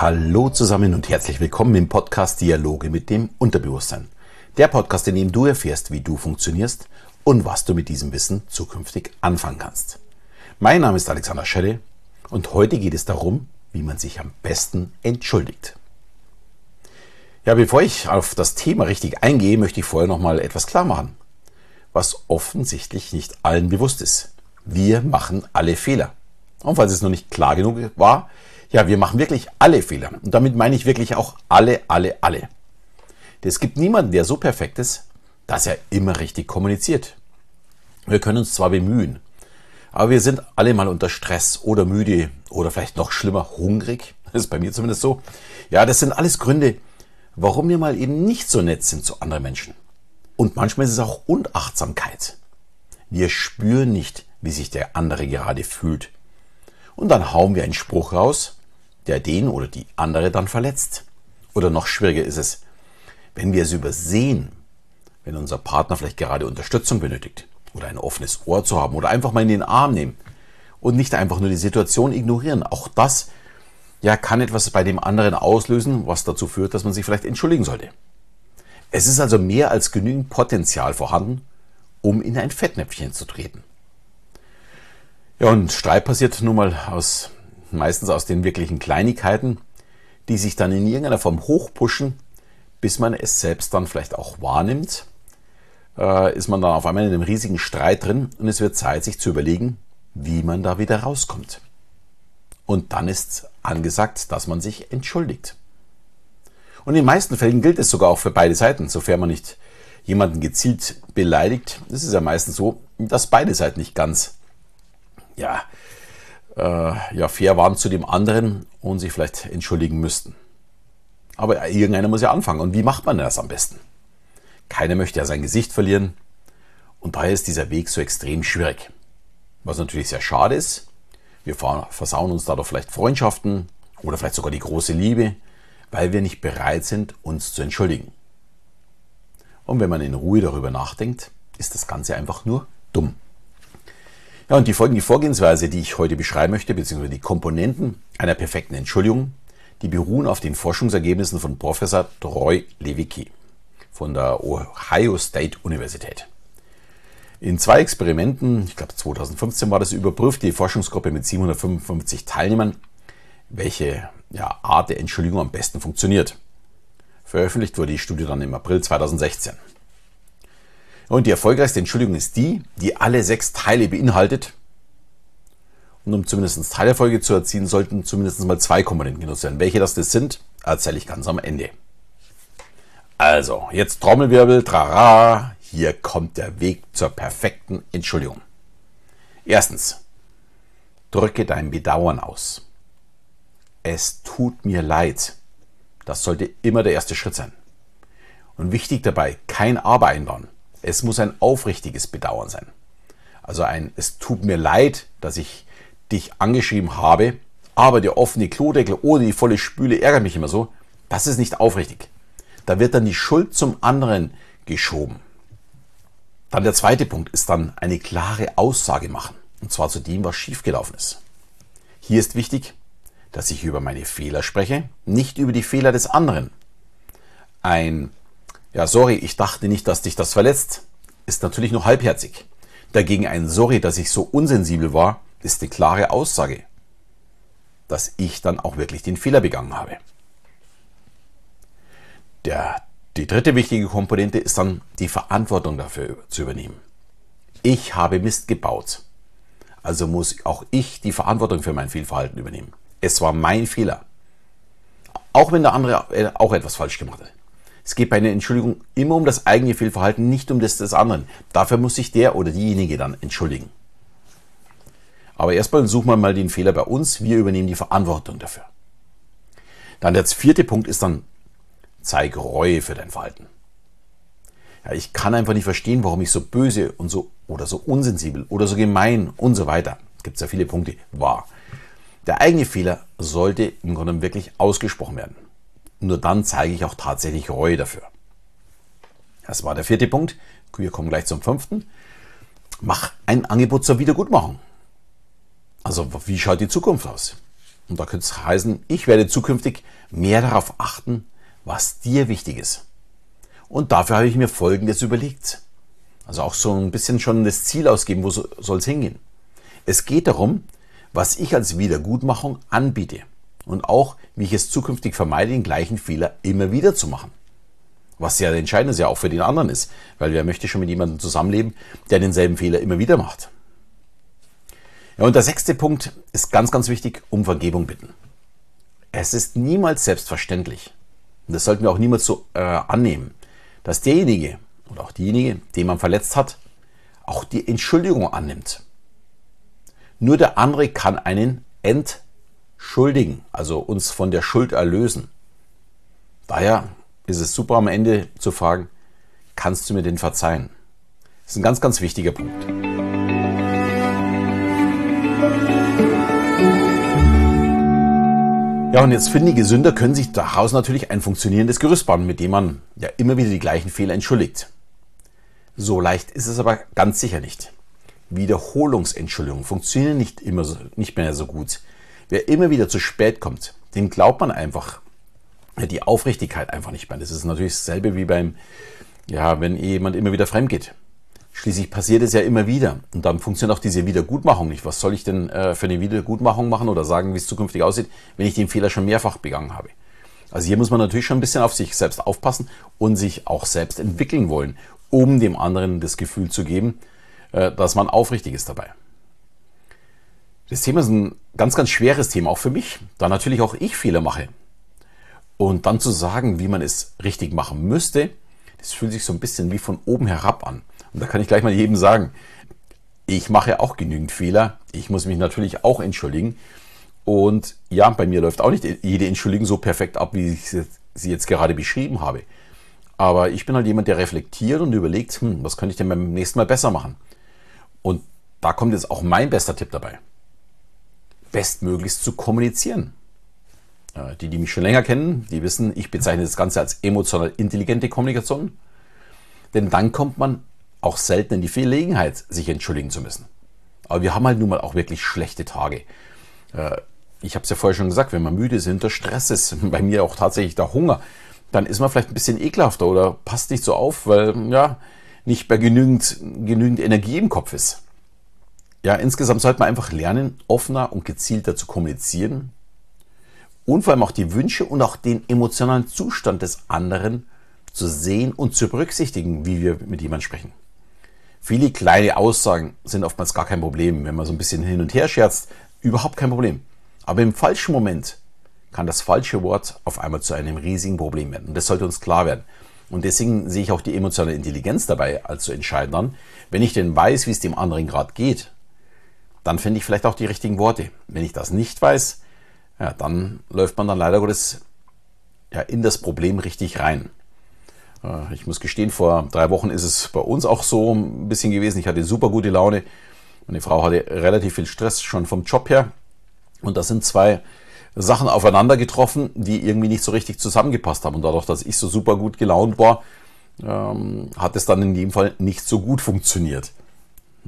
Hallo zusammen und herzlich willkommen im Podcast Dialoge mit dem Unterbewusstsein. Der Podcast, in dem du erfährst, wie du funktionierst und was du mit diesem Wissen zukünftig anfangen kannst. Mein Name ist Alexander Schelle und heute geht es darum, wie man sich am besten entschuldigt. Ja, bevor ich auf das Thema richtig eingehe, möchte ich vorher noch mal etwas klar machen, was offensichtlich nicht allen bewusst ist. Wir machen alle Fehler. Und falls es noch nicht klar genug war, ja, wir machen wirklich alle Fehler. Und damit meine ich wirklich auch alle, alle, alle. Es gibt niemanden, der so perfekt ist, dass er immer richtig kommuniziert. Wir können uns zwar bemühen, aber wir sind alle mal unter Stress oder müde oder vielleicht noch schlimmer hungrig. Das ist bei mir zumindest so. Ja, das sind alles Gründe, warum wir mal eben nicht so nett sind zu anderen Menschen. Und manchmal ist es auch Unachtsamkeit. Wir spüren nicht, wie sich der andere gerade fühlt. Und dann hauen wir einen Spruch raus, der den oder die andere dann verletzt. Oder noch schwieriger ist es, wenn wir es übersehen, wenn unser Partner vielleicht gerade Unterstützung benötigt oder ein offenes Ohr zu haben oder einfach mal in den Arm nehmen und nicht einfach nur die Situation ignorieren. Auch das ja, kann etwas bei dem anderen auslösen, was dazu führt, dass man sich vielleicht entschuldigen sollte. Es ist also mehr als genügend Potenzial vorhanden, um in ein Fettnäpfchen zu treten. Ja, und Streit passiert nun mal aus, meistens aus den wirklichen Kleinigkeiten, die sich dann in irgendeiner Form hochpushen, bis man es selbst dann vielleicht auch wahrnimmt, äh, ist man dann auf einmal in einem riesigen Streit drin und es wird Zeit, sich zu überlegen, wie man da wieder rauskommt. Und dann ist angesagt, dass man sich entschuldigt. Und in den meisten Fällen gilt es sogar auch für beide Seiten, sofern man nicht jemanden gezielt beleidigt. Es ist ja meistens so, dass beide Seiten nicht ganz ja, ja, fair waren zu dem anderen und sich vielleicht entschuldigen müssten. Aber irgendeiner muss ja anfangen. Und wie macht man das am besten? Keiner möchte ja sein Gesicht verlieren. Und daher ist dieser Weg so extrem schwierig. Was natürlich sehr schade ist. Wir versauen uns dadurch vielleicht Freundschaften oder vielleicht sogar die große Liebe, weil wir nicht bereit sind, uns zu entschuldigen. Und wenn man in Ruhe darüber nachdenkt, ist das Ganze einfach nur dumm. Ja, und die folgende Vorgehensweise, die ich heute beschreiben möchte, beziehungsweise die Komponenten einer perfekten Entschuldigung, die beruhen auf den Forschungsergebnissen von Professor Troy Lewicki von der Ohio State Universität. In zwei Experimenten, ich glaube 2015 war das, überprüft die Forschungsgruppe mit 755 Teilnehmern, welche ja, Art der Entschuldigung am besten funktioniert. Veröffentlicht wurde die Studie dann im April 2016. Und die erfolgreichste Entschuldigung ist die, die alle sechs Teile beinhaltet. Und um zumindest Teilerfolge zu erzielen, sollten zumindest mal zwei Komponenten genutzt werden. Welche das, sind, erzähle ich ganz am Ende. Also, jetzt Trommelwirbel, trara, hier kommt der Weg zur perfekten Entschuldigung. Erstens, drücke dein Bedauern aus. Es tut mir leid. Das sollte immer der erste Schritt sein. Und wichtig dabei, kein Aber einbauen. Es muss ein aufrichtiges Bedauern sein. Also ein, es tut mir leid, dass ich dich angeschrieben habe, aber der offene Klodeckel oder die volle Spüle ärgert mich immer so. Das ist nicht aufrichtig. Da wird dann die Schuld zum anderen geschoben. Dann der zweite Punkt ist dann eine klare Aussage machen. Und zwar zu dem, was schiefgelaufen ist. Hier ist wichtig, dass ich über meine Fehler spreche, nicht über die Fehler des anderen. Ein ja, sorry, ich dachte nicht, dass dich das verletzt, ist natürlich nur halbherzig. Dagegen ein Sorry, dass ich so unsensibel war, ist eine klare Aussage, dass ich dann auch wirklich den Fehler begangen habe. Der, die dritte wichtige Komponente ist dann die Verantwortung dafür zu übernehmen. Ich habe Mist gebaut. Also muss auch ich die Verantwortung für mein Fehlverhalten übernehmen. Es war mein Fehler. Auch wenn der andere äh, auch etwas falsch gemacht hat. Es geht bei einer Entschuldigung immer um das eigene Fehlverhalten, nicht um das des anderen. Dafür muss sich der oder diejenige dann entschuldigen. Aber erstmal suchen wir mal den Fehler bei uns. Wir übernehmen die Verantwortung dafür. Dann der vierte Punkt ist dann, zeig Reue für dein Verhalten. Ja, ich kann einfach nicht verstehen, warum ich so böse und so oder so unsensibel oder so gemein und so weiter. Gibt es ja viele Punkte. War. Der eigene Fehler sollte im Grunde wirklich ausgesprochen werden. Nur dann zeige ich auch tatsächlich Reue dafür. Das war der vierte Punkt. Wir kommen gleich zum fünften. Mach ein Angebot zur Wiedergutmachung. Also wie schaut die Zukunft aus? Und da könnte es heißen, ich werde zukünftig mehr darauf achten, was dir wichtig ist. Und dafür habe ich mir Folgendes überlegt. Also auch so ein bisschen schon das Ziel ausgeben, wo soll es hingehen. Es geht darum, was ich als Wiedergutmachung anbiete und auch, wie ich es zukünftig vermeide, den gleichen Fehler immer wieder zu machen. Was ja entscheidend ist ja auch für den anderen ist, weil wer möchte schon mit jemandem zusammenleben, der denselben Fehler immer wieder macht. Ja, und der sechste Punkt ist ganz, ganz wichtig, um Vergebung bitten. Es ist niemals selbstverständlich, und das sollten wir auch niemals so äh, annehmen, dass derjenige oder auch diejenige, den man verletzt hat, auch die Entschuldigung annimmt. Nur der andere kann einen entschuldigen, also uns von der Schuld erlösen. Daher ist es super am Ende zu fragen, kannst du mir den verzeihen? Das ist ein ganz, ganz wichtiger Punkt. Ja, und jetzt findige Sünder können sich daraus natürlich ein funktionierendes Gerüst bauen, mit dem man ja immer wieder die gleichen Fehler entschuldigt. So leicht ist es aber ganz sicher nicht. Wiederholungsentschuldigungen funktionieren nicht immer so, nicht mehr so gut. Wer immer wieder zu spät kommt, dem glaubt man einfach die Aufrichtigkeit einfach nicht mehr. Das ist natürlich dasselbe wie beim, ja, wenn jemand immer wieder fremd geht. Schließlich passiert es ja immer wieder. Und dann funktioniert auch diese Wiedergutmachung nicht. Was soll ich denn äh, für eine Wiedergutmachung machen oder sagen, wie es zukünftig aussieht, wenn ich den Fehler schon mehrfach begangen habe? Also hier muss man natürlich schon ein bisschen auf sich selbst aufpassen und sich auch selbst entwickeln wollen, um dem anderen das Gefühl zu geben, äh, dass man aufrichtig ist dabei. Das Thema ist ein ganz, ganz schweres Thema, auch für mich, da natürlich auch ich Fehler mache. Und dann zu sagen, wie man es richtig machen müsste, das fühlt sich so ein bisschen wie von oben herab an. Und da kann ich gleich mal jedem sagen, ich mache auch genügend Fehler. Ich muss mich natürlich auch entschuldigen. Und ja, bei mir läuft auch nicht jede Entschuldigung so perfekt ab, wie ich sie jetzt gerade beschrieben habe. Aber ich bin halt jemand, der reflektiert und überlegt, hm, was könnte ich denn beim nächsten Mal besser machen? Und da kommt jetzt auch mein bester Tipp dabei. Bestmöglichst zu kommunizieren. Die, die mich schon länger kennen, die wissen, ich bezeichne das Ganze als emotional intelligente Kommunikation. Denn dann kommt man auch selten in die Verlegenheit, sich entschuldigen zu müssen. Aber wir haben halt nun mal auch wirklich schlechte Tage. Äh, ich habe es ja vorher schon gesagt, wenn man müde ist, hinter Stress ist, bei mir auch tatsächlich der Hunger, dann ist man vielleicht ein bisschen ekelhafter oder passt nicht so auf, weil ja nicht mehr genügend, genügend Energie im Kopf ist. Ja, insgesamt sollte man einfach lernen, offener und gezielter zu kommunizieren und vor allem auch die Wünsche und auch den emotionalen Zustand des anderen zu sehen und zu berücksichtigen, wie wir mit jemandem sprechen. Viele kleine Aussagen sind oftmals gar kein Problem. Wenn man so ein bisschen hin und her scherzt, überhaupt kein Problem. Aber im falschen Moment kann das falsche Wort auf einmal zu einem riesigen Problem werden. Und das sollte uns klar werden. Und deswegen sehe ich auch die emotionale Intelligenz dabei als so entscheidend an. Wenn ich denn weiß, wie es dem anderen gerade geht, dann finde ich vielleicht auch die richtigen Worte. Wenn ich das nicht weiß, ja, dann läuft man dann leider Gottes ja, in das Problem richtig rein. Äh, ich muss gestehen, vor drei Wochen ist es bei uns auch so ein bisschen gewesen. Ich hatte super gute Laune. Meine Frau hatte relativ viel Stress schon vom Job her. Und da sind zwei Sachen aufeinander getroffen, die irgendwie nicht so richtig zusammengepasst haben. Und dadurch, dass ich so super gut gelaunt war, ähm, hat es dann in dem Fall nicht so gut funktioniert.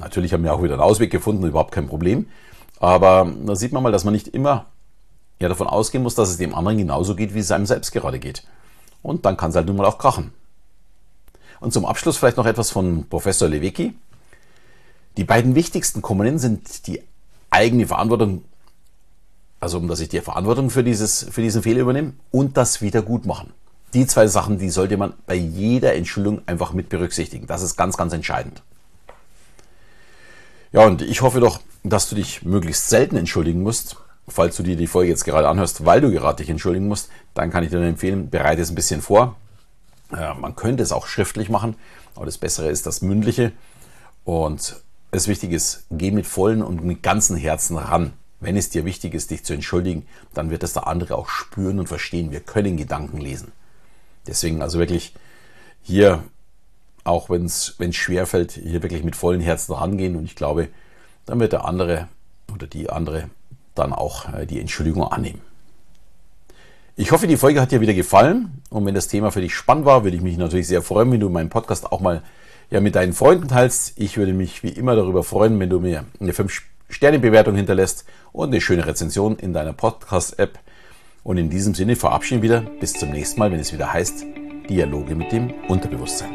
Natürlich haben wir auch wieder einen Ausweg gefunden, überhaupt kein Problem. Aber da sieht man mal, dass man nicht immer ja, davon ausgehen muss, dass es dem anderen genauso geht, wie es einem selbst gerade geht. Und dann kann es halt nun mal auch krachen. Und zum Abschluss vielleicht noch etwas von Professor Lewicki. Die beiden wichtigsten Komponenten sind die eigene Verantwortung, also um dass ich die Verantwortung für, dieses, für diesen Fehler übernehme und das Wiedergutmachen. Die zwei Sachen, die sollte man bei jeder Entschuldigung einfach mit berücksichtigen. Das ist ganz, ganz entscheidend. Ja, und ich hoffe doch, dass du dich möglichst selten entschuldigen musst. Falls du dir die Folge jetzt gerade anhörst, weil du gerade dich entschuldigen musst, dann kann ich dir empfehlen, bereite es ein bisschen vor. Äh, man könnte es auch schriftlich machen, aber das Bessere ist das Mündliche. Und das Wichtige ist, geh mit vollen und mit ganzen Herzen ran. Wenn es dir wichtig ist, dich zu entschuldigen, dann wird es der andere auch spüren und verstehen. Wir können Gedanken lesen. Deswegen also wirklich hier, auch wenn es schwer fällt, hier wirklich mit vollen Herzen rangehen. Und ich glaube, dann wird der andere oder die andere dann auch äh, die Entschuldigung annehmen. Ich hoffe, die Folge hat dir wieder gefallen. Und wenn das Thema für dich spannend war, würde ich mich natürlich sehr freuen, wenn du meinen Podcast auch mal ja, mit deinen Freunden teilst. Ich würde mich wie immer darüber freuen, wenn du mir eine Sternebewertung hinterlässt und eine schöne Rezension in deiner Podcast-App. Und in diesem Sinne verabschieden wir wieder. Bis zum nächsten Mal, wenn es wieder heißt Dialoge mit dem Unterbewusstsein.